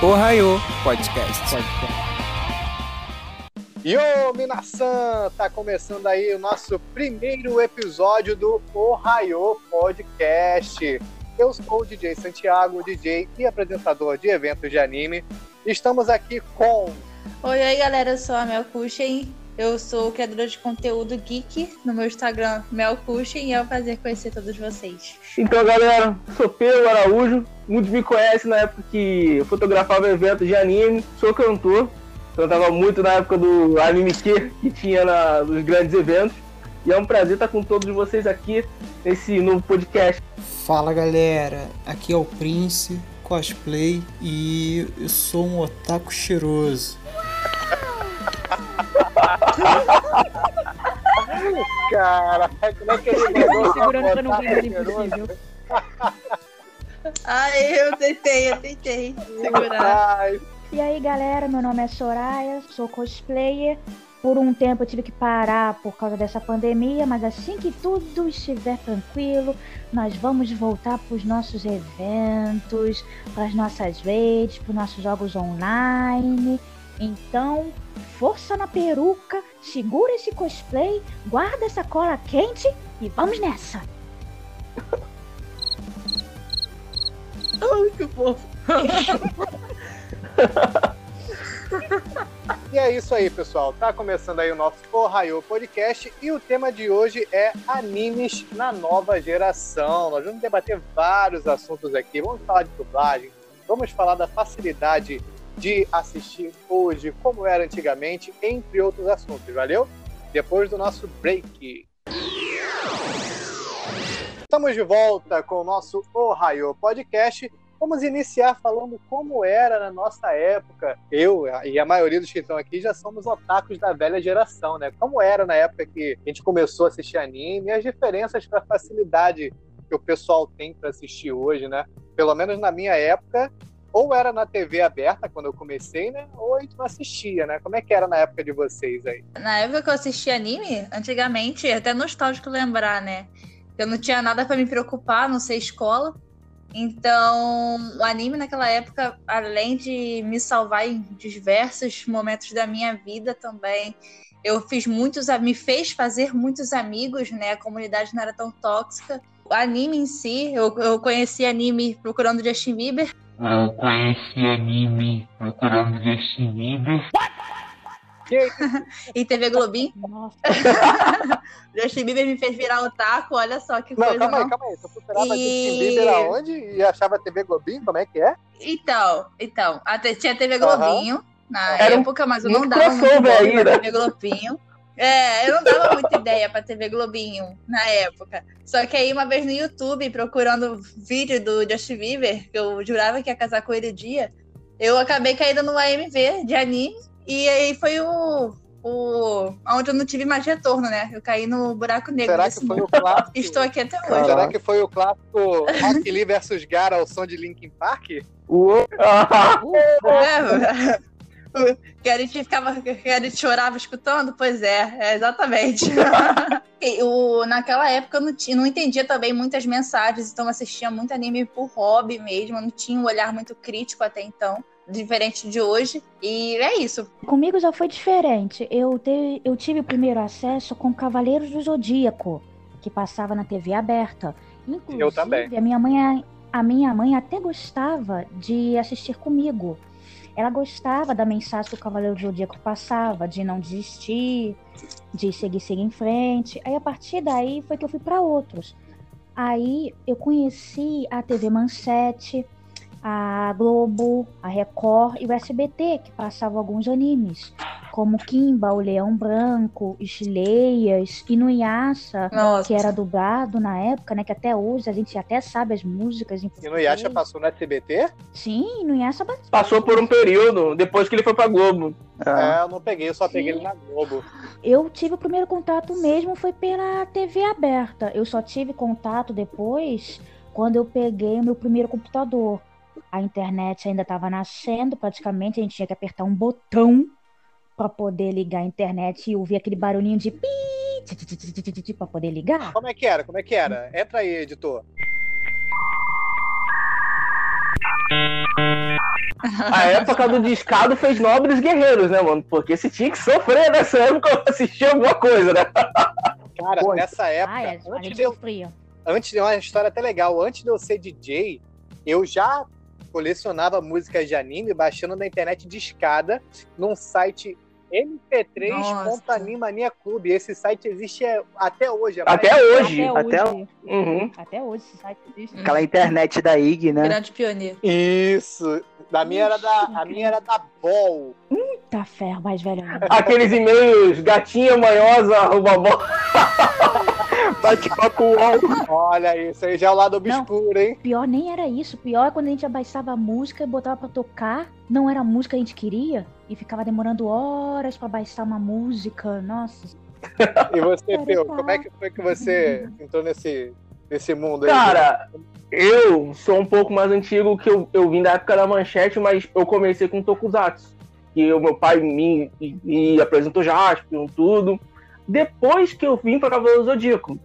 Ohio Podcast. Yo, Minasan! Tá começando aí o nosso primeiro episódio do Ohio Podcast. Eu sou o DJ Santiago, DJ e apresentador de eventos de anime. Estamos aqui com. Oi, oi, galera, eu sou a Mel Cushing. Eu sou criadora de conteúdo geek no meu Instagram, Mel Cushing, e é um prazer conhecer todos vocês. Então, galera, sou Pedro Araújo. Muitos me conhecem na época que eu fotografava eventos de anime. Sou cantor. Cantava muito na época do Anime Q, que tinha na, nos grandes eventos. E é um prazer estar com todos vocês aqui nesse novo podcast. Fala galera, aqui é o Prince, cosplay e eu sou um otaku cheiroso. Caraca, como é que ele mandou Segurando pra não ver ele impossível. Ai, eu tentei, eu tentei segurar. Ai, E aí galera, meu nome é Soraya, sou cosplayer. Por um tempo eu tive que parar por causa dessa pandemia, mas assim que tudo estiver tranquilo, nós vamos voltar para os nossos eventos, para as nossas raids, para os nossos jogos online. Então, força na peruca, segura esse cosplay, guarda essa cola quente e vamos nessa! Ai, que fofo. E é isso aí, pessoal. Tá começando aí o nosso Ohio Podcast e o tema de hoje é animes na nova geração. Nós vamos debater vários assuntos aqui. Vamos falar de dublagem, vamos falar da facilidade de assistir hoje, como era antigamente, entre outros assuntos, valeu? Depois do nosso break. Estamos de volta com o nosso Ohio Podcast. Vamos iniciar falando como era na nossa época. Eu e a maioria dos que estão aqui já somos otakus da velha geração, né? Como era na época que a gente começou a assistir anime as diferenças para facilidade que o pessoal tem para assistir hoje, né? Pelo menos na minha época, ou era na TV aberta quando eu comecei, né? Ou a gente não assistia, né? Como é que era na época de vocês aí? Na época que eu assistia anime, antigamente, é até nostálgico lembrar, né? Eu não tinha nada pra me preocupar, não sei escola. Então, o anime naquela época, além de me salvar em diversos momentos da minha vida também, eu fiz muitos, me fez fazer muitos amigos, né? A comunidade não era tão tóxica. O anime em si, eu, eu conheci anime procurando Justin Bieber. Eu conheci anime procurando Bieber. E TV Globinho. Nossa, Justin Bieber me fez virar otaku, olha só que Não, coisa. calma aí, não. calma aí. Tu procurava E- Justin Bieber aonde? E achava TV Globinho? Como é que é? Então, então, até tinha TV. Globinho na Era um- época, mas eu não dava muito aí, né? TV Globinho. É, eu não dava muita ideia pra TV Globinho na época. Só que aí, uma vez no YouTube, procurando vídeo do Justin Bieber, que eu jurava que ia casar com ele dia, eu acabei caindo no AMV de anime, e aí foi o. o onde eu não tive mais retorno, né? Eu caí no buraco negro Será desse que foi mundo. o clássico? Estou aqui até hoje. Será que foi o clássico Rock Lee versus Gara ao som de Linkin Park? Uou. É, que a gente ficava, que a gente chorava escutando? Pois é, é exatamente. E o, naquela época eu não, tinha, não entendia também muitas mensagens, então eu assistia muito anime por hobby mesmo, eu não tinha um olhar muito crítico até então, diferente de hoje. E é isso. Comigo já foi diferente. Eu, te- eu tive o primeiro acesso com Cavaleiros do Zodíaco, que passava na TV aberta. Inclusive, Eu também. A minha mãe, a minha mãe até gostava de assistir comigo. Ela gostava da mensagem que o Cavaleiro do Zodíaco passava, de não desistir, de seguir, seguir em frente. Aí a partir daí foi que eu fui para outros. Aí eu conheci a TV Manchete, a Globo, a Record e o SBT, que passavam alguns animes, como Kimba, o Leão Branco, Isleias, Inuyasha, Nossa. que era dublado na época, né? Que até hoje a gente até sabe as músicas em E português. no Yasha passou no SBT? Sim, Inuyasha Passou por um período, depois que ele foi pra Globo. É, eu não peguei, eu só peguei ele na Globo. Eu tive o primeiro contato mesmo foi pela TV aberta. Eu só tive contato depois quando eu peguei o meu primeiro computador. A internet ainda estava nascendo, praticamente a gente tinha que apertar um botão para poder ligar a internet e ouvir aquele barulhinho de pi para poder ligar. Como é que era? Como é que era? Entra aí, editor. A época do discado fez nobres guerreiros, né, mano? Porque se tinha que sofrer nessa época pra assistir alguma coisa, né? Cara, Pô, nessa época, Ah, é, a antes, gente de eu, sofria. antes de uma história até legal, antes de eu ser DJ, eu já colecionava músicas de anime baixando na internet de escada num site mp3.animania clube. Esse site existe é, até hoje. é Até hoje. Até Até hoje. Uhum. Até hoje esse site existe. Aquela internet da IG, né? Grande pioneiro. Isso. Da minha era da, a minha era da Ball. Tá ferro, mais velho. Aqueles e-mails, gatinha manhosa, arroba bola. Bate-papo UOL. Olha isso aí, já é o lado obscuro, hein? Pior nem era isso. Pior é quando a gente abaixava a música e botava pra tocar. Não era a música que a gente queria. E ficava demorando horas pra baixar uma música. Nossa. E você, tá. como é que foi que você entrou nesse, nesse mundo aí? Cara, eu sou um pouco mais antigo que eu, eu vim da época da manchete, mas eu comecei com Tokusatsu. Que o meu pai me, me apresentou Jaspion, tudo. Depois que eu vim pra Cavaleiro Zodíaco.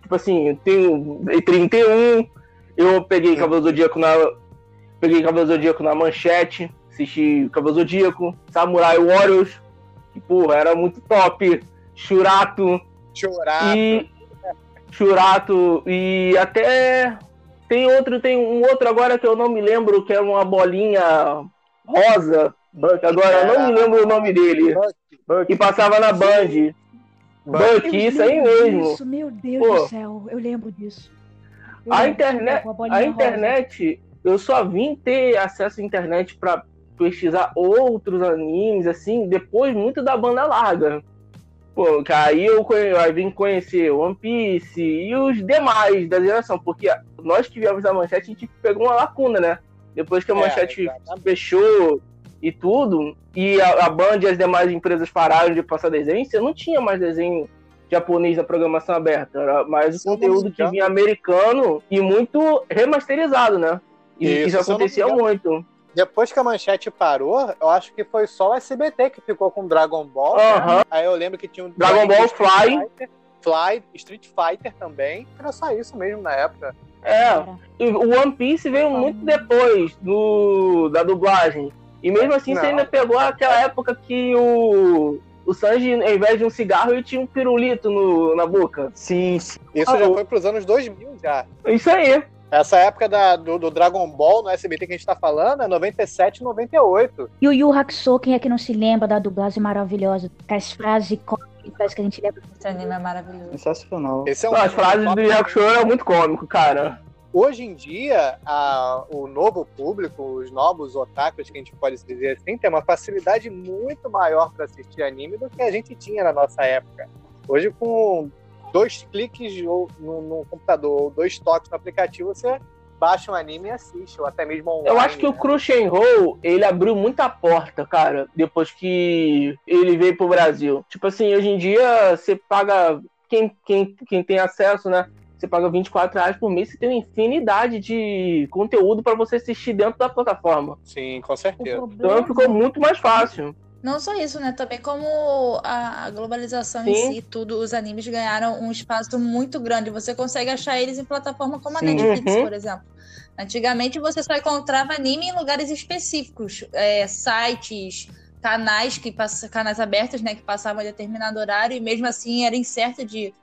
Tipo assim, eu tenho em 31, eu peguei Cavaleiro Zodíaco na. Peguei Cavaleiro Zodíaco na manchete, assisti Cavaleiro Zodíaco, Samurai Warriors, que, porra, era muito top. Shurato, Chorar. e Churato e até tem outro, tem um outro agora que eu não me lembro, que é uma bolinha rosa, agora eu não me lembro o nome dele, que passava na Band. Buck, isso aí mesmo. Disso, meu Deus Pô. do céu. Eu lembro disso. Eu A lembro internet, a rosa. internet, eu só vim ter acesso à internet pra pesquisar outros animes, assim, depois muito da banda larga. Pô, que aí eu, aí vim conhecer One Piece e os demais da geração, porque nós que viemos da manchete, a gente pegou uma lacuna, né? Depois que a É, manchete exatamente. fechou e tudo, e a, a Band e as demais empresas pararam de passar desenho, você não tinha mais desenho japonês na programação aberta, era mais o me conteúdo que vinha americano e muito remasterizado, né? E Isso, isso, me acontecia muito. Depois que a manchete parou, eu acho que foi só o SBT que ficou com Dragon Ball. né? Aí eu lembro que tinha um Dragon Ball Street Fly. Fighter, Fly, Street Fighter também. Era só isso mesmo na época. É, e o One Piece veio muito depois do, da dublagem. E mesmo assim, você Não. ainda pegou aquela época que o, o Sanji, ao invés de um cigarro, ele tinha um pirulito no, na boca. Sim, sim. Isso Ah, já foi pros anos 2000 já. Isso aí. Essa época da- do, do Dragon Ball no SBT que a gente tá falando é 97 e 98. E o Yu Hakusho, quem é que não se lembra da dublagem maravilhosa? Com as frases icônicas que a gente lembra. Esse anime é maravilhoso. Sensacional. Esse é um As frases do Yakusho eram muito cômico, cara. Hoje em dia, a- o novo público, os novos otakus, que a gente pode dizer assim, tem uma facilidade muito maior para assistir anime do que a gente tinha na nossa época. Hoje, com dois cliques no, no computador ou dois toques no aplicativo, você baixa um anime e assiste, ou até mesmo online. Eu acho que o né? Crunchyroll, ele abriu muita porta, cara, depois que ele veio pro Brasil. Tipo assim, hoje em dia, você paga... Quem, quem, quem tem acesso, né? Você paga 24 reais por mês, você tem uma infinidade de conteúdo pra você assistir dentro da plataforma. Sim, com certeza. problema Então ficou muito mais fácil. Não só isso, né? Também como a a globalização em Sim. si, tudo, os animes ganharam um espaço muito grande. Você consegue achar eles em plataforma como a Sim. Netflix, Uhum. por exemplo. Antigamente você só encontrava anime em lugares específicos, é, sites, canais que pass- canais abertos, né, que passavam em determinado horário e mesmo assim era incerto de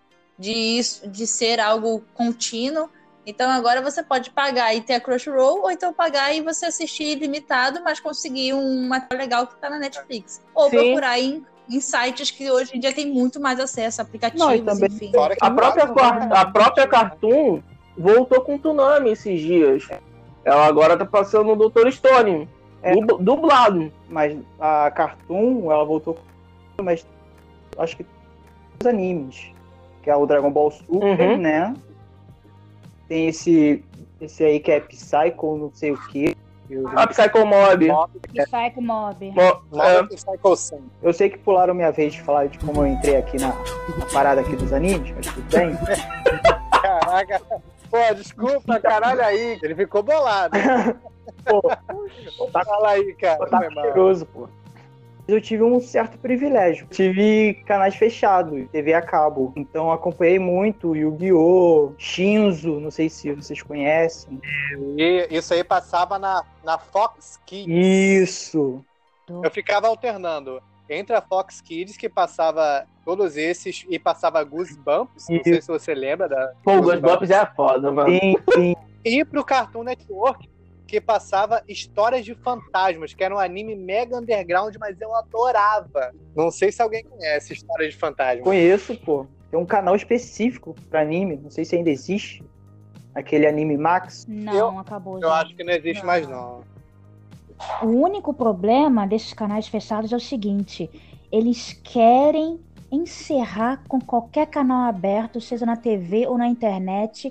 de isso, de ser algo contínuo. Então agora você pode pagar e ter a Crunchyroll, ou então pagar e você assistir ilimitado, mas conseguir um material legal que tá na Netflix. Ou Sim. procurar em, em sites que hoje em dia tem muito mais acesso, aplicativos, Não, também- enfim. A própria, a própria Cartoon voltou com Tsunami esses dias. Ela agora tá passando o Dr. Stone, É. dub- dublado. Mas a Cartoon, ela voltou com. Mas acho que os animes. Que é o Dragon Ball Super, Uhum. né? Tem esse. Esse aí que é Psycho, não sei o que. Eu, A Psycho Mob. Mob, Psycho Mob. Mo- é, Mob Psycho Sun. eu sei que pularam minha vez de falar de como eu entrei aqui na, na parada aqui dos animes, mas tudo bem. Caraca. Pô, desculpa, caralho aí. Ele ficou bolado. Pô, Fala aí, cara. tá mal. cheiroso, pô. Eu tive um certo privilégio. Tive canais fechados, TV a cabo. Então eu acompanhei muito Yu-Gi-Oh!, Shinzo, não sei se vocês conhecem. E isso aí passava na, na Fox Kids. Isso. Eu ficava alternando entre a Fox Kids, que passava todos esses, e passava Goosebumps, não sei se você lembra da. Pô, o Goosebumps é foda, mano. Sim, sim. E pro Cartoon Network, que passava Histórias de Fantasmas, que era um anime mega underground, mas eu adorava. Não sei se alguém conhece Histórias de Fantasmas. Conheço, pô. Tem um canal específico pra anime, não sei se ainda existe. Aquele anime Max. Não, Eu- acabou. Eu já. acho que não existe Não. mais, não. O único problema desses canais fechados é o seguinte: eles querem encerrar com qualquer canal aberto, seja na TV ou na internet,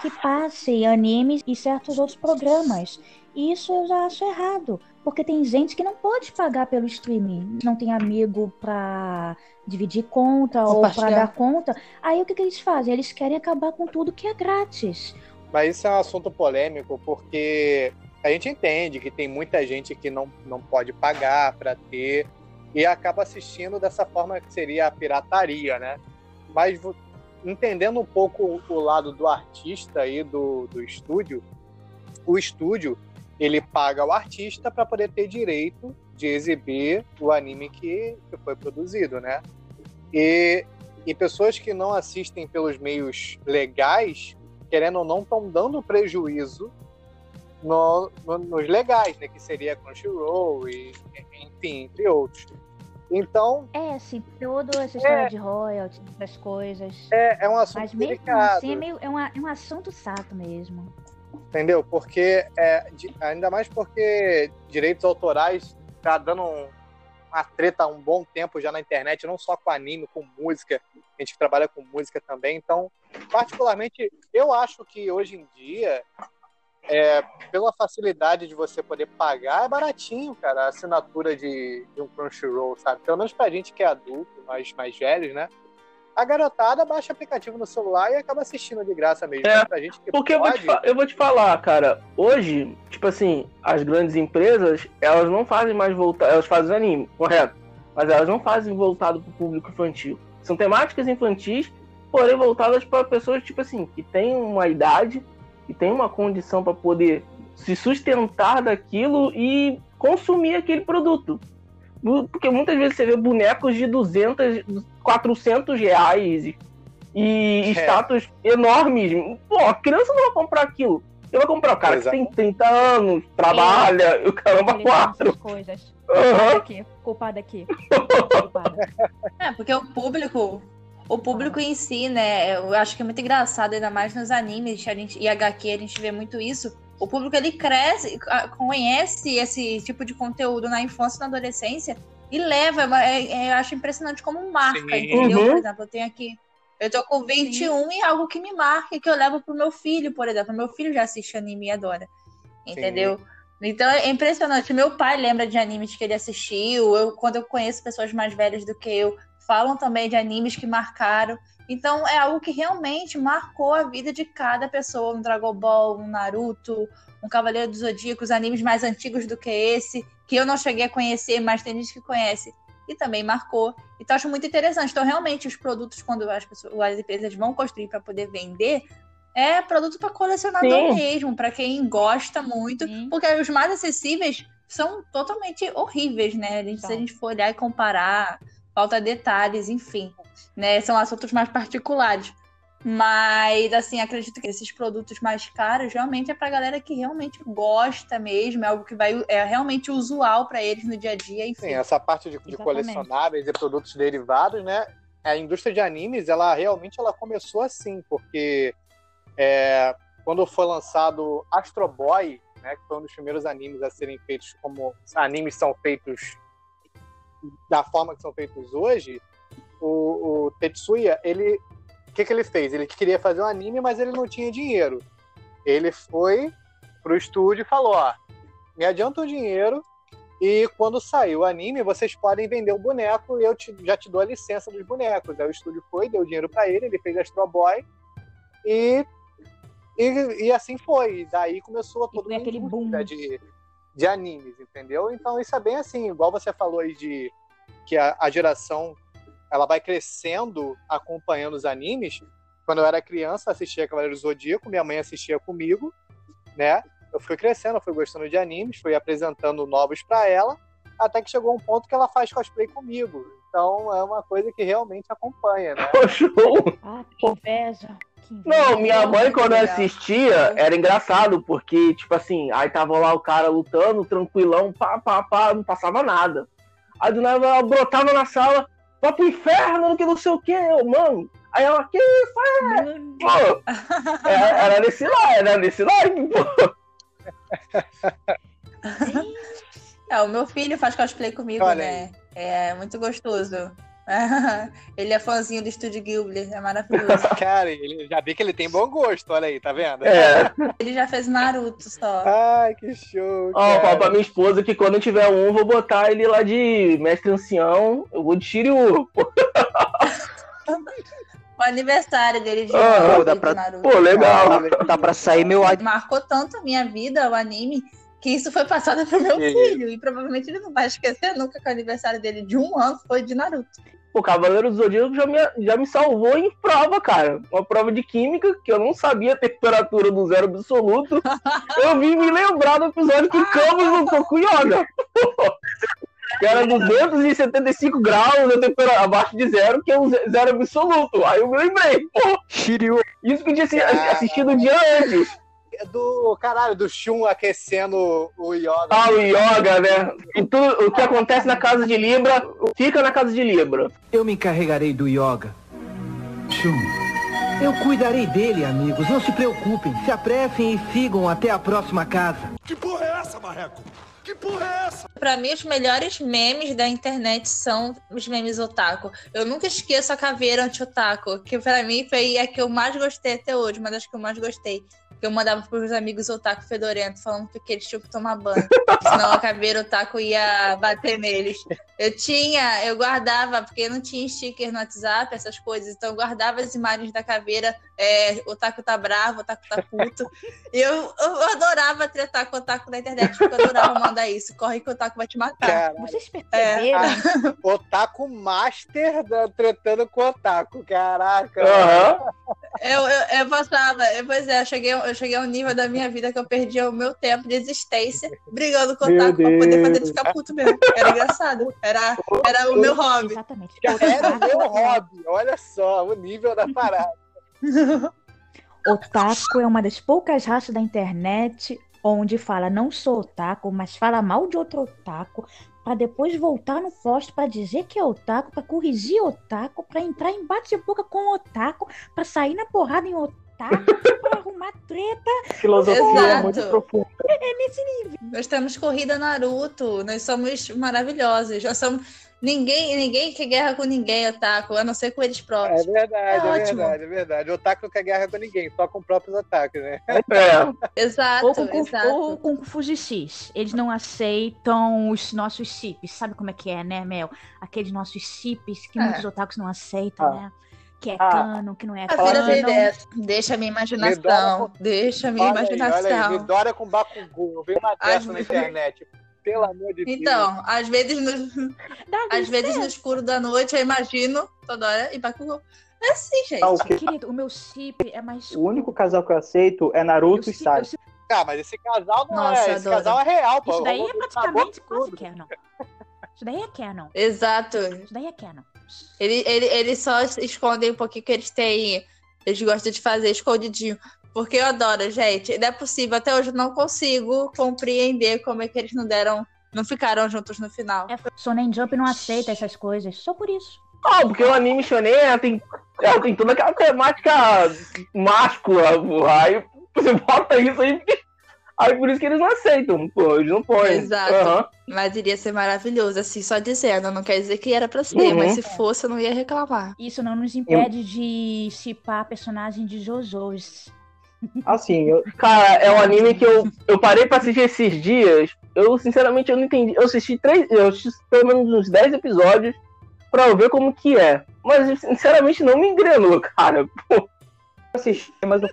que passe animes e certos outros programas. E isso eu já acho errado, porque tem gente que não pode pagar pelo streaming, não tem amigo pra dividir conta ou pra Compartilhar. dar conta. Aí o que, que eles fazem? Eles querem acabar com tudo que é grátis. Mas isso é um assunto polêmico, porque a gente entende que tem muita gente que não, não pode pagar para ter e acaba assistindo dessa forma que seria a pirataria, né? Mas entendendo um pouco o lado do artista e do, do estúdio, o estúdio ele paga o artista para poder ter direito de exibir o anime que, que foi produzido, né? E, e pessoas que não assistem pelos meios legais querendo ou não, estão dando prejuízo no- no- nos legais, né? Que seria Crunchyroll e, enfim, entre outros. Então, É, assim, toda essa história de royalties, das coisas. é, é um assunto Mas mesmo delicado, assim é, meio, é, uma- é um assunto chato mesmo. entendeu? Porque, é, de- ainda mais porque direitos autorais tá dando um- uma treta há um bom tempo já na internet, não só com anime, com música, a gente que trabalha com música também. Então, particularmente, eu acho que hoje em dia, é, pela facilidade de você poder pagar, é baratinho, cara, a assinatura de, de um Crunchyroll, sabe? Pelo menos pra gente que é adulto, mais, mais velhos, né? A garotada baixa aplicativo no celular e acaba assistindo de graça mesmo. É, Mas pra gente que Porque eu vou, pode, te eu vou te falar, cara, hoje, tipo assim, as grandes empresas, elas não fazem mais voltar, elas fazem anime, correto? Mas elas não fazem voltado pro público infantil. São temáticas infantis, porém voltadas para pessoas, tipo assim, que têm uma idade, que têm uma condição para poder se sustentar daquilo e consumir aquele produto. Porque muitas vezes você vê bonecos de 200, 400 reais e, É. status enormes. Pô, a criança não vai comprar aquilo. Eu vou comprar o cara Exato. que tem 30 anos, trabalha, e o caramba quatro. coisas. Aham. Culpada aqui, culpada aqui. É, porque o público, o público em si, né? Eu acho que é muito engraçado, ainda mais nos animes a gente, e HQ, a gente vê muito isso. O público ele cresce, conhece esse tipo de conteúdo na infância e na adolescência e leva. é- é- eu acho impressionante como marca, Sim. entendeu? Uhum. Por exemplo, eu tenho aqui. Eu tô com 21 e algo que me marca, que eu levo pro meu filho, por exemplo. Meu filho já assiste anime e adora. Entendeu? Então é impressionante. Meu pai lembra de animes que ele assistiu. Eu, quando eu conheço pessoas mais velhas do que eu, falam também de animes que marcaram. Então é algo que realmente marcou a vida de cada pessoa. Um Dragon Ball, um Naruto, um Cavaleiro dos Zodíacos, animes mais antigos do que esse, que eu não cheguei a conhecer, mas tem gente que conhece. E também marcou. Então acho muito interessante. Então, realmente, os produtos, quando as, pessoas, as empresas vão construir para poder vender, é produto para colecionador Sim. mesmo, para quem gosta muito. Sim. Porque os mais acessíveis são totalmente horríveis, né? A gente- se a gente for olhar e comparar, falta detalhes, enfim. Né? São assuntos mais particulares. Mas, assim, acredito que esses produtos mais caros realmente é pra galera que realmente gosta mesmo, é algo que vai é realmente usual pra eles no dia a dia, enfim. Sim, essa parte de, de colecionáveis e produtos derivados, né? A indústria de animes, ela realmente ela começou assim, porque é, quando foi lançado Astro Boy, né, que foi um dos primeiros animes a serem feitos como animes são feitos da forma que são feitos hoje, o, o Tetsuya, ele, o que, que ele fez? Ele queria fazer um anime, mas ele não tinha dinheiro. Ele foi pro estúdio e falou, ó, me adianta o dinheiro e quando sair o anime, vocês podem vender o boneco e eu te- já te dou a licença dos bonecos. Aí o estúdio foi, deu dinheiro pra ele, ele fez Astro Boy e, e, e assim foi. E daí começou todo foi aquele boom. de, de animes, entendeu? Então isso é bem assim, igual você falou aí de que a, a geração ela vai crescendo acompanhando os animes. Quando eu era criança, assistia Cavaleiro do Zodíaco, minha mãe assistia comigo, né? Eu fui crescendo, eu fui gostando de animes, fui apresentando novos para ela, até que chegou um ponto que ela faz cosplay comigo. Então é uma coisa que realmente acompanha, né? Show! Ah, que inveja. Que. Não, minha mãe, quando legal. assistia, era engraçado, porque, tipo assim, aí tava lá o cara lutando, tranquilão, pá, pá, pá, não passava nada. Aí do nada ela brotava na sala, vai pro inferno, que não sei o que, eu, mano. Aí ela, que isso, Mano, pô? Era, era nesse lá, era nesse lá, pô. É, o meu filho faz cosplay comigo, Olha né? É muito gostoso. ele é fãzinho do Estúdio Ghibli, é maravilhoso. Cara, ele, já vi que ele tem bom gosto, olha aí, tá vendo? É. ele já fez Naruto só. Ai, que show. Ó, cara. fala pra minha esposa que quando eu tiver um, vou botar ele lá de mestre ancião, eu vou de Shiryu. O aniversário dele de, Ah, dá pra- Naruto. pô, legal. Tá, pra sair meu Marcou tanto a minha vida, o anime, que isso foi passado pro meu filho. E provavelmente ele não vai esquecer nunca que o aniversário dele de um ano foi de Naruto. O Cavaleiro do Zodíaco já me, já me salvou em prova, cara. Uma prova de química, que eu não sabia a temperatura do zero absoluto. Eu vim me lembrar do episódio que Camus lutou com Yoga. Que era 275 graus a temperatura abaixo de zero, que é o ze- zero absoluto. Aí eu me lembrei, pô, Shiryu. isso que eu tinha assistido um dia antes. Do caralho, do Shun aquecendo o Yoga. Ah, o Yoga, né? E tudo o que acontece na casa de Libra, fica na casa de Libra. Eu me encarregarei do Yoga. Shun. Eu cuidarei dele, amigos. Não se preocupem. Se apressem e sigam até a próxima casa. Que porra é essa, Marreco? Que porra é essa? Pra mim, os melhores memes da internet são os memes otaku. Eu nunca esqueço a caveira anti-otaku, que pra mim foi a que eu mais gostei até hoje, uma das que eu mais gostei. Que eu mandava pros amigos otaku fedorento, falando que eles tinham que tomar banho. senão a caveira otaku ia bater neles. Eu tinha, eu guardava, porque não tinha sticker no WhatsApp, essas coisas, então eu guardava as imagens da caveira, é, otaku tá bravo, otaku tá puto. E eu, eu adorava tretar com o otaku na internet, porque eu adorava mandar isso. Corre que o otaku vai te matar. Cara, Vocês perceberam? Otaku Master da, tretando com Otaku. Caraca. Aham. Eu, eu, eu passava, eu- pois é, eu cheguei, eu cheguei a um nível da minha vida que eu perdia o meu tempo de existência brigando com o otaku pra poder fazer ele ficar puto mesmo. Era engraçado. Era, era o meu hobby. Exatamente. Era o meu hobby. Olha só o nível da parada. Otaku é uma das poucas raças da internet onde fala não sou otaku, mas fala mal de outro otaku, pra depois voltar no post pra dizer que é otaku, pra corrigir otaku, pra entrar em bate-boca com otaku, pra sair na porrada em otaku, pra arrumar treta. Filosofia Exato. muito profunda. É nesse nível. Nós temos corrida Naruto, nós somos maravilhosos. Nós somos. Ninguém, ninguém quer guerra com ninguém, otaku, a não ser com eles É próprios. verdade, É é, ótimo. verdade, é verdade. O Otaku não quer guerra com ninguém, só com próprios ataques, né? É. Exato, Ou com, exato. ou com Fujixis. Eles não aceitam os nossos chips. Sabe como é que é, né, Mel? Aqueles nossos chips que É. muitos otakus não aceitam, Ah. né? Que é Ah. cano, que não é cano. é, deixa a minha imaginação, deixa a minha Olha aí, olha aí, imaginação. Midora com Bakugou. Eu vi uma Ai, dessa na internet. Pelo amor de Deus. Então, às vezes, no, às vezes no escuro da noite eu imagino toda hora e Bakugou. É assim, gente. Ah, o que- Querido, o meu chip é mais. O único casal que eu aceito é Naruto e Sasuke. sei- Ah, mas esse casal não Nossa, é. Esse adoro. casal é real, pô. Isso daí é praticamente quase tudo. canon. Isso daí é canon. Exato. Isso daí é canon. Ele, ele, eles só escondem um pouquinho que eles têm. Eles gostam de fazer escondidinho. Porque eu adoro, gente. Não é possível. Até hoje eu não consigo compreender como é que eles não deram. Não ficaram juntos no final. É, Sonen Jump não aceita essas coisas. Só por isso. Ah, porque o anime shonen ela tem, ela tem toda aquela temática máscula. Aí você bota isso aí, aí por isso que eles não aceitam, pô, eles não põem. Exato. Aham. Mas iria ser maravilhoso, assim, só dizendo. Não quer dizer que era pra ser, Uhum. mas se fosse, eu não ia reclamar. Isso não nos impede de chipar personagem de JoJo's. Assim, eu, Cara, é um anime que eu, eu parei pra assistir esses dias. Eu, sinceramente, eu não entendi. Eu assisti três. Eu assisti pelo menos uns 10 episódios pra eu ver como que é. Mas, sinceramente, não me engrenou, cara. Pô, assisti, mas eu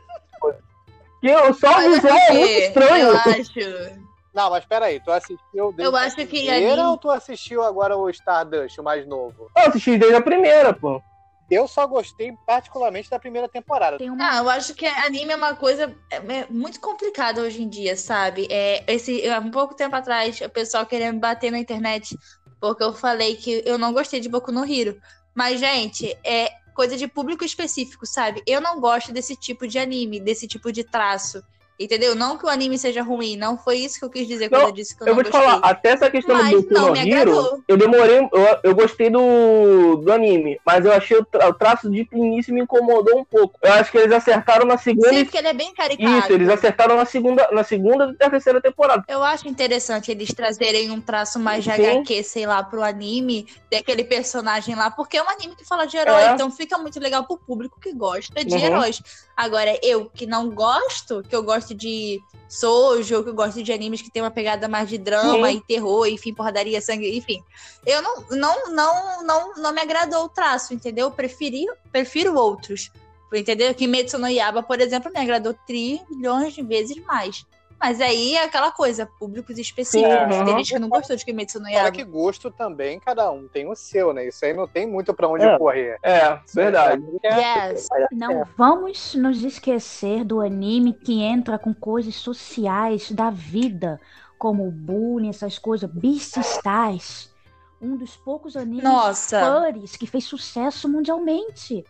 que eu, só o visual é muito estranho. Eu acho. Não, mas peraí, tu assistiu desde Eu a acho que primeira anime- ou tu assistiu agora o Stardust, o mais novo? Eu assisti desde a primeira, pô. Eu só gostei particularmente da primeira temporada. Tem uma Ah, eu acho que anime é uma coisa é, é muito complicada hoje em dia, sabe? É, esse, há um pouco tempo atrás, o pessoal querendo me bater na internet porque eu falei que eu não gostei de Boku no Hero. Mas, gente, é coisa de público específico, sabe? Eu não gosto desse tipo de anime, desse tipo de traço. Entendeu? Não que o anime seja ruim, não foi isso que eu quis dizer quando Não, eu disse que eu, Eu não vou te falar, até essa questão Mas do não me Hero, agradou. eu demorei, eu, eu gostei do, do anime, mas eu achei o, tra- o traço de início me incomodou um pouco. Eu acho que eles acertaram na segunda Sim, porque ele é bem caricato. Isso, eles acertaram na segunda, na segunda e na terceira temporada. Eu acho interessante eles trazerem um traço mais de Sim. HQ, sei lá, pro anime, daquele personagem lá, porque é um anime que fala de herói, É. então fica muito legal pro público que gosta de Uhum. heróis. Agora, eu que não gosto, que eu gosto de Sojo, que eu gosto de animes que tem uma pegada mais de drama Sim. e terror, enfim, porradaria, sangue, enfim. Eu não, não, não, não, não me agradou o traço, entendeu? Eu preferi, prefiro outros. Entendeu? Kimetsu no Yaba, por exemplo, me agradou trilhões de vezes mais. Mas aí é aquela coisa, públicos específicos. Sim, Tem uhum. gente que não gostou de Kimetsu no Fala Yaba. que gosto também, cada um tem o seu, né? Isso aí não tem muito pra onde É. correr. É, verdade. Yes. Não vamos nos esquecer do anime que entra com coisas sociais da vida, como o bullying, essas coisas, Beast Stars. Um dos poucos animes Nossa. que fez sucesso mundialmente.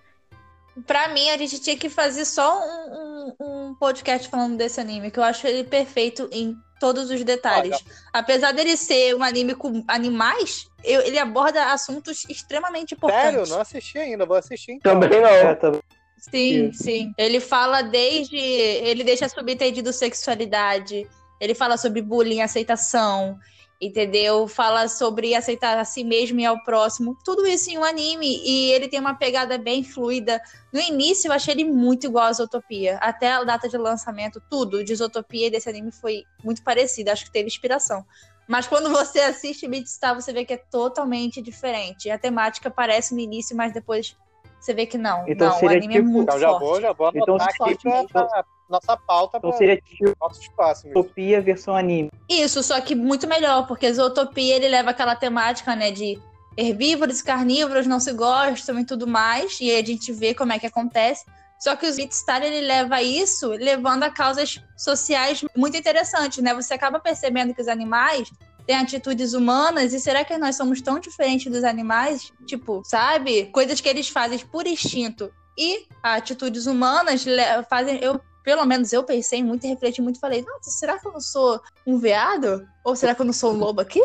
Pra mim, a gente tinha que fazer só um, um- um podcast falando desse anime, que eu acho ele perfeito em todos os detalhes. Apesar dele ser um anime com animais, eu- ele aborda assuntos extremamente importantes. Sério? Não assisti ainda, vou assistir então. Também não. É, tá- Sim, sim. Ele fala desde. Ele deixa subentendido sexualidade, ele fala sobre bullying, aceitação, entendeu? Fala sobre aceitar a si mesmo e ao próximo. Tudo isso em um anime. E ele tem uma pegada bem fluida. No início, eu achei ele muito igual a Zootopia. Até a data de lançamento, tudo de Zootopia e desse anime foi muito parecido. Acho que teve inspiração. Mas quando você assiste Beatstar, você vê que é totalmente diferente. A temática parece no início, mas depois você vê que não. Então não, o seria anime é tipo- muito Então já vou, já vou anotar Então, aqui forte pra, mesmo. pra nossa pauta Então para seria tipo nossos próximos. Utopia versão anime. Isso, só que muito melhor, porque Zootopia ele leva aquela temática, né, de herbívoros e carnívoros não se gostam e tudo mais, e aí a gente vê como é que acontece. Só que o Beatstar ele leva isso levando a causas sociais muito interessantes, né? Você acaba percebendo que os animais têm atitudes humanas e será que nós somos tão diferentes dos animais? Tipo, sabe? Coisas que eles fazem por instinto e atitudes humanas fazem eu pelo menos eu pensei muito e refleti muito. Falei, nossa, será que eu não sou um veado? Ou será que eu não sou um lobo aqui?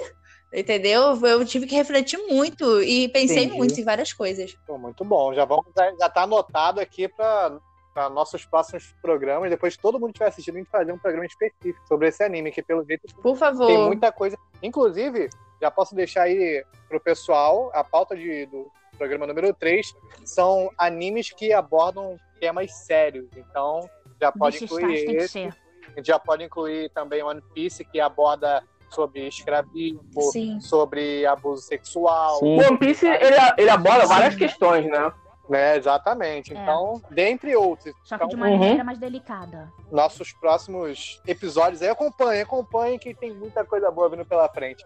Entendeu? Eu tive que refletir muito e pensei Entendi. muito em várias coisas. Pô, muito bom. Já vamos já tá anotado aqui para nossos próximos programas. Depois que todo mundo tiver assistido, a gente fazer um programa específico sobre esse anime, que pelo jeito Por favor. tem muita coisa. Inclusive, já posso deixar aí pro pessoal a pauta de, do programa número 3 são animes que abordam temas sérios. Então, já pode Beast incluir Stars tem que esse. ser. A gente já pode incluir também One Piece, que aborda sobre escravismo, Sim. sobre abuso sexual. O One Piece, ele, ele aborda várias questões, né? Né, exatamente. É. Então, dentre outros. Só que Então, de uma Uhum. maneira mais delicada. nossos próximos episódios aí acompanhem, acompanhem que tem muita coisa boa vindo pela frente.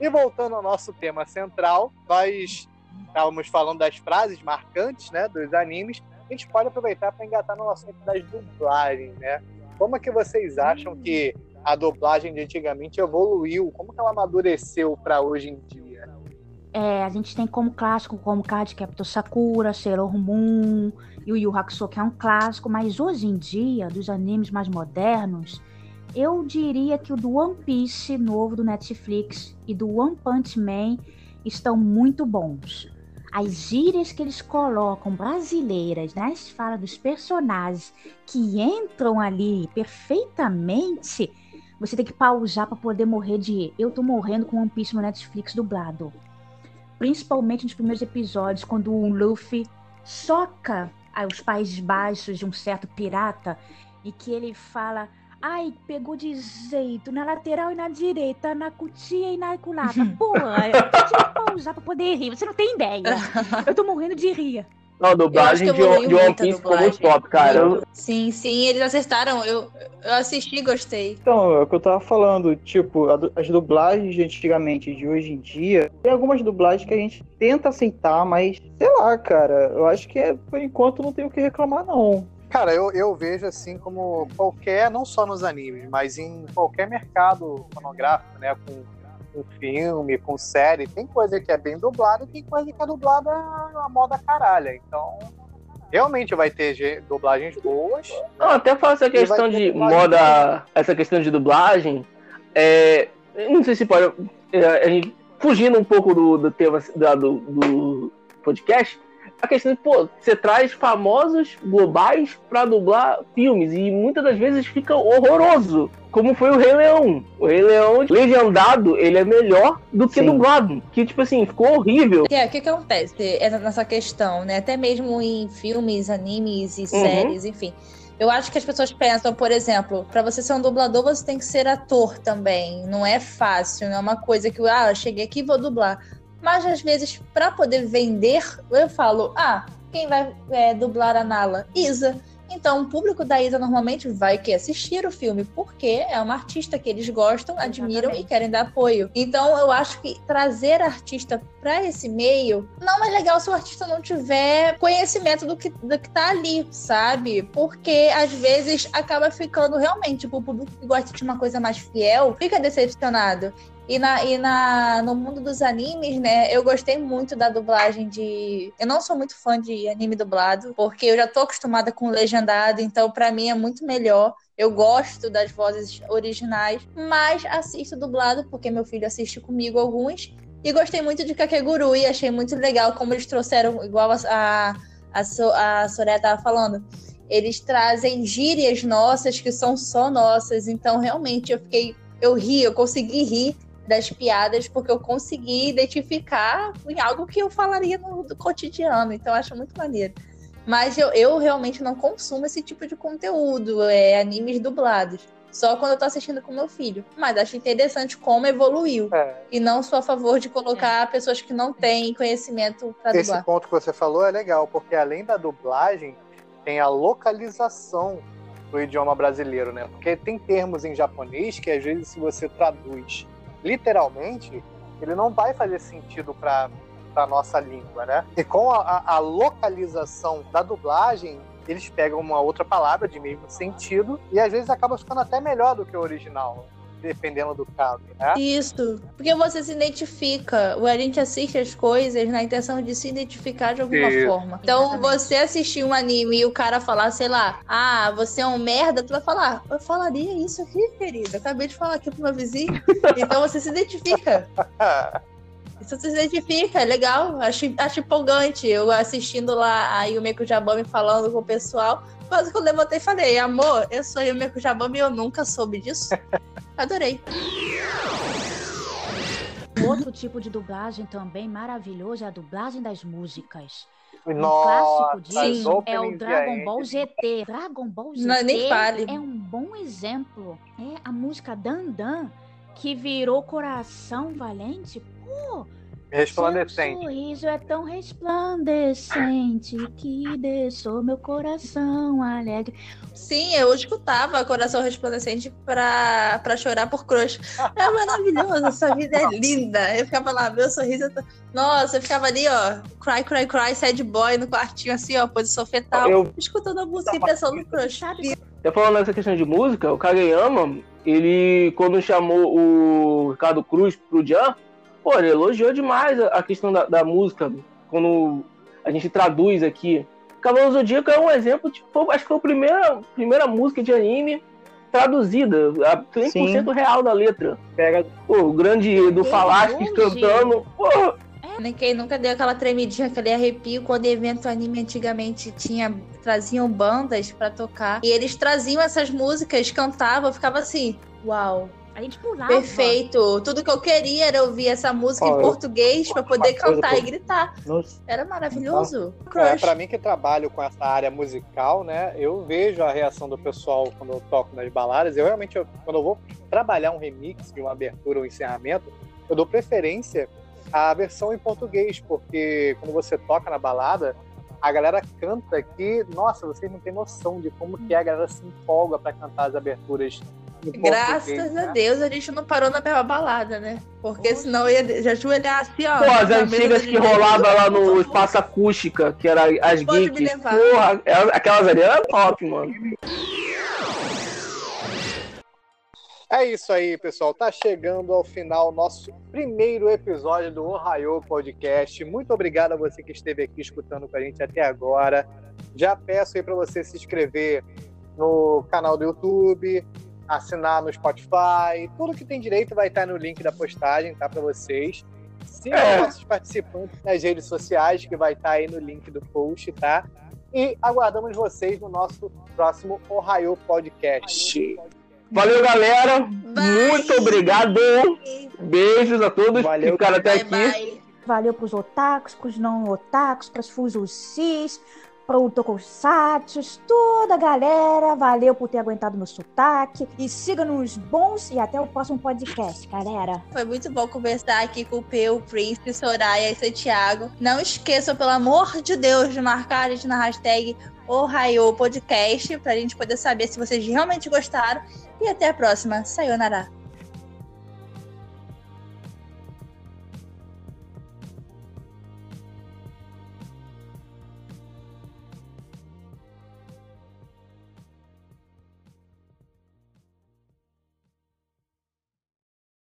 E voltando ao nosso tema central, nós estávamos falando das frases marcantes, né, dos animes. A gente pode aproveitar para engatar no assunto das dublagens, né? Como é que vocês acham que a dublagem de antigamente evoluiu? Como que ela amadureceu para hoje em dia? É, a gente tem como clássico como Card Captor Sakura, Sailor Moon, Yu Yu Hakusho, que é um clássico, mas hoje em dia, dos animes mais modernos, eu diria que o do One Piece novo do Netflix e do One Punch Man estão muito bons. As gírias que eles colocam brasileiras nas falas dos personagens que entram ali perfeitamente, você tem que pausar para poder morrer de. Eu tô morrendo com One Piece no Netflix dublado principalmente nos primeiros episódios, quando o Luffy soca os Países Baixos de um certo pirata e que ele fala. Ai, pegou de jeito na lateral e na direita, na cutia e na culata. Porra, eu tive que pausar pra poder rir. Você não tem ideia. Eu tô morrendo de rir. Não, a dublagem Eu de, One- Piece ficou muito top, cara. Eu- Sim, sim, eles acertaram. Eu, eu assisti e gostei. Então, é o que eu tava falando, tipo, as dublagens de antigamente e de hoje em dia, tem algumas dublagens que a gente tenta aceitar, mas sei lá, cara, eu acho que é, por enquanto não tem o que reclamar, não. Cara, eu, eu vejo assim como qualquer, não só nos animes, mas em qualquer mercado fonográfico, né? Com, com filme, com série, tem coisa que é bem dublada e tem coisa que é dublada a moda caralha. Então, realmente vai ter ge- dublagens boas. Não, até falo essa questão de moda, essa questão de dublagem, é, não sei se pode, é, fugindo um pouco do, do tema da- do, do podcast, a questão de, pô, você traz famosos globais pra dublar filmes e muitas das vezes fica horroroso, como foi o Rei Leão. O Rei Leão legendado, ele é melhor do que Sim. dublado, que tipo assim, ficou horrível. O que, o que que acontece essa- nessa questão, né? Até mesmo em filmes, animes e Uhum. séries, enfim. Eu acho que as pessoas pensam, por exemplo, pra você ser um dublador, você tem que ser ator também. Não é fácil, não é uma coisa que, ah, eu cheguei aqui e vou dublar. Mas às vezes, pra poder vender, eu falo, ah, quem vai é, dublar a Nala? Isa. Então, o público da Isa normalmente vai que assistir o filme, porque é uma artista que eles gostam, admiram e querem dar apoio. Então, eu acho que trazer artista para esse meio não é legal se o artista não tiver conhecimento do que, do que tá ali, sabe? Porque às vezes acaba ficando realmente, tipo, o público que gosta de uma coisa mais fiel fica decepcionado. E, na, e na, no mundo dos animes, né, eu gostei muito da dublagem de. Eu não sou muito fã de anime dublado, porque eu já tô acostumada com legendado, então pra mim é muito melhor. Eu gosto das vozes originais, mas assisto dublado, porque meu filho assiste comigo alguns. E gostei muito de Kakeguru e achei muito legal como eles trouxeram, igual a, a, a, So- a Soraya tava falando. Eles trazem gírias nossas que são só nossas. Então, realmente, eu fiquei. Eu ri, eu consegui rir das piadas, porque eu consegui identificar em algo que eu falaria no do cotidiano. Então, eu acho muito maneiro. Mas eu, eu realmente não consumo esse tipo de conteúdo, é animes dublados. Só quando eu tô assistindo com meu filho. Mas acho interessante como evoluiu. É, E não sou a favor de colocar pessoas que não têm conhecimento pra esse dublar. ponto que você falou é legal, porque além da dublagem, tem a localização do idioma brasileiro, né? Porque tem termos em japonês que às vezes se você traduz literalmente, ele não vai fazer sentido para a nossa língua, né? E com a, a- localização da dublagem, eles pegam uma outra palavra de mesmo sentido e às vezes acaba ficando até melhor do que o original, dependendo do caso, né? Isso, porque você se identifica. A gente assiste as coisas na intenção de se identificar de alguma Isso. forma. Então, Exatamente. você assistir um anime e o cara falar, sei lá, ah, você é um merda, tu vai falar, eu falaria isso aqui, querida. Acabei de falar aqui pro meu vizinho. Então você se identifica. Isso você se identifica, é legal. Acho, acho empolgante. Eu assistindo lá a Yumeko Jabami falando com o pessoal. Quase que eu levantei e falei, amor, eu sou Yumeko Jabami e eu nunca soube disso. Adorei. Outro tipo de dublagem também maravilhoso é a dublagem das músicas. Um Nossa, clássico disso é o Dragon Ball. GT. Dragon Ball GT Não, nem fale. é um bom exemplo. É a música Dan Dan, que virou Coração Valente. Pô, Resplandecente. seu sorriso é tão resplandecente que deixou meu coração alegre. Sim, eu escutava Coração Resplandecente pra, pra chorar por crush. É maravilhoso, essa vida é linda. Eu ficava lá, meu sorriso. é tão- Nossa, eu ficava ali, ó, cry, cry, cry, sad boy no quartinho, assim, ó, posição fetal, Eu- escutando a música e pensando no crush. Sabe Até falando nessa questão de música, o Kageyama, ele, quando chamou o Ricardo Cruz pro Jan, pô, ele elogiou demais a, questão da, da música, quando a gente traduz aqui. Cavaleiro do Zodíaco é um exemplo, tipo, foi- acho que foi a primeira, primeira música de anime traduzida, a 100% real da letra. Pega Pô, o grande Falasques hoje. cantando, pô, Nem quem nunca deu aquela tremidinha, aquele arrepio quando evento anime antigamente tinha traziam bandas pra tocar e eles traziam essas músicas, cantavam, ficava assim, uau, A gente pulava. perfeito. Tudo que eu queria era ouvir essa música Ó, em eu- português pra poder cantar e gritar. no, Era maravilhoso. É, Crush. para mim que trabalho com essa área musical, né, eu vejo a reação do pessoal quando eu toco nas baladas. Eu realmente, eu- quando eu vou trabalhar um remix de uma abertura ou encerramento, eu dou preferência à versão em português, porque quando você toca na balada, a galera canta que, nossa, vocês não têm noção de como que é, a galera se empolga pra cantar as aberturas. Graças a né? Deus a gente não parou na mesma balada, né? Porque senão eu ia já joelhar assim, ó. Pô, as antigas que rolava lá no. Espaço Acústica, que era as geeks. Porra, elas- aquelas ali eram top, mano. É isso aí, pessoal. Tá chegando ao final nosso primeiro episódio do Ohio Podcast. Muito obrigado a você que esteve aqui escutando com a gente até agora. Já peço aí para você se inscrever no canal do YouTube, assinar no Spotify. Tudo que tem direito vai estar no link da postagem, tá? Para vocês. Sigam É. nossos participantes nas redes sociais, que vai estar aí no link do post, tá? E aguardamos vocês no nosso próximo Ohio Podcast. Valeu, galera. Bye. Muito obrigado. Beijos a todos Valeu. que ficaram até Bye, aqui. bye. Valeu pros otakus, pros não otakus, pras fusos cis, pro tokusatsus, toda a galera. Valeu por ter aguentado meu sotaque. E siga-nos bons e até o próximo podcast, galera. Foi muito bom conversar aqui com o Peu, o Prince, Soraya e Santiago. Não esqueçam, pelo amor de Deus, de marcar a gente na hashtag Ohio Podcast pra gente poder saber se vocês realmente gostaram. E até a próxima. Sayonara.